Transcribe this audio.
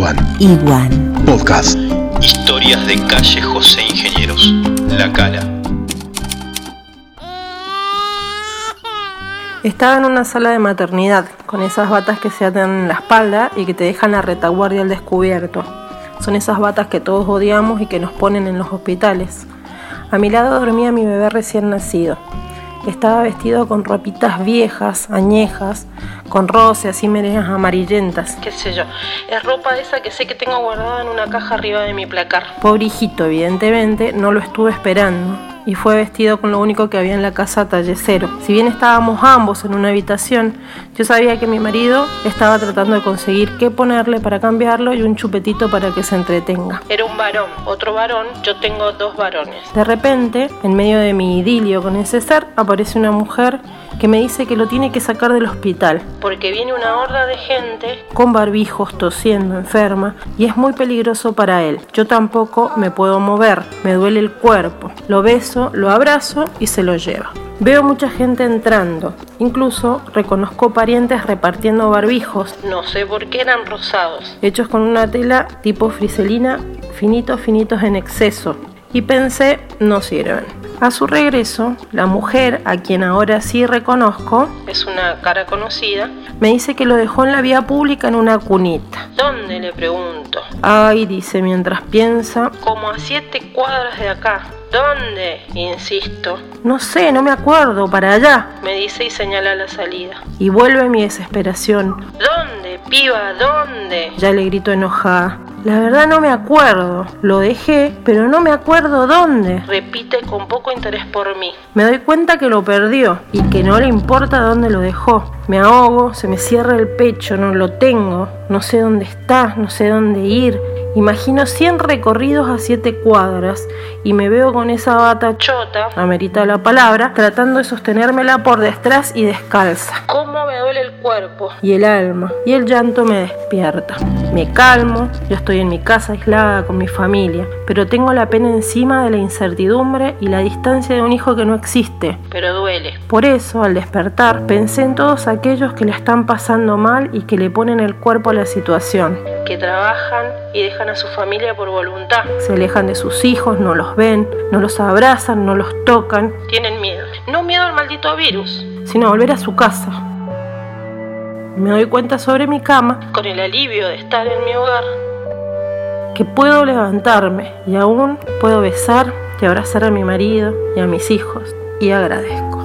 Iguan. Iguan. Podcast. Historias de calle José Ingenieros. La Cala. Estaba en una sala de maternidad, con esas batas que se atan en la espalda y que te dejan la retaguardia al descubierto. Son esas batas que todos odiamos y que nos ponen en los hospitales. A mi lado dormía mi bebé recién nacido. Estaba vestido con ropitas viejas, añejas, con roces y medias amarillentas, qué sé yo. Es ropa esa que sé que tengo guardada en una caja arriba de mi placar. Pobre hijito, evidentemente, no lo estuve esperando y fue vestido con lo único que había en la casa talle cero. Si bien estábamos ambos en una habitación, yo sabía que mi marido estaba tratando de conseguir qué ponerle para cambiarlo y un chupetito para que se entretenga. Era un varón, otro varón, yo tengo dos varones. De repente, en medio de mi idilio con ese ser, aparece una mujer que me dice que lo tiene que sacar del hospital, porque viene una horda de gente con barbijos, tosiendo, enferma, y es muy peligroso para él. Yo tampoco me puedo mover, me duele el cuerpo. Lo beso, lo abrazo y se lo lleva. Veo mucha gente entrando, incluso reconozco parientes repartiendo barbijos, no sé por qué eran rosados, hechos con una tela tipo friselina, finitos, finitos en exceso, y pensé, no sirven. A su regreso, la mujer, a quien ahora sí reconozco, es una cara conocida, me dice que lo dejó en la vía pública en una cunita. ¿Dónde? le pregunto. Ay, dice mientras piensa, como a siete cuadras de acá. ¿Dónde? Insisto. No sé, no me acuerdo, para allá, me dice y señala la salida. Y vuelve mi desesperación. ¿Dónde, piba? ¿Dónde? Ya le grito enojada. La verdad no me acuerdo. Lo dejé, pero no me acuerdo dónde. Repite con poco interés por mí. Me doy cuenta que lo perdió y que no le importa dónde lo dejó. Me ahogo, se me cierra el pecho, no lo tengo. No sé dónde está, no sé dónde ir. Imagino 100 recorridos a 7 cuadras y me veo con esa bata chota, amerita la palabra, tratando de sostenérmela por detrás y descalza. ¿Cómo me duele el cuerpo? Y el alma. Y el llanto me despierta. Me calmo, yo estoy en mi casa aislada con mi familia, pero tengo la pena encima de la incertidumbre y la distancia de un hijo que no existe, pero duele. Por eso, al despertar, pensé en todos aquellos que le están pasando mal y que le ponen el cuerpo a la situación, que trabajan y dejan a su familia por voluntad. Se alejan de sus hijos, no los ven, no los abrazan, no los tocan. Tienen miedo. No miedo al maldito virus, sino a volver a su casa. Me doy cuenta sobre mi cama, con el alivio de estar en mi hogar, que puedo levantarme y aún puedo besar y abrazar a mi marido y a mis hijos. Y agradezco.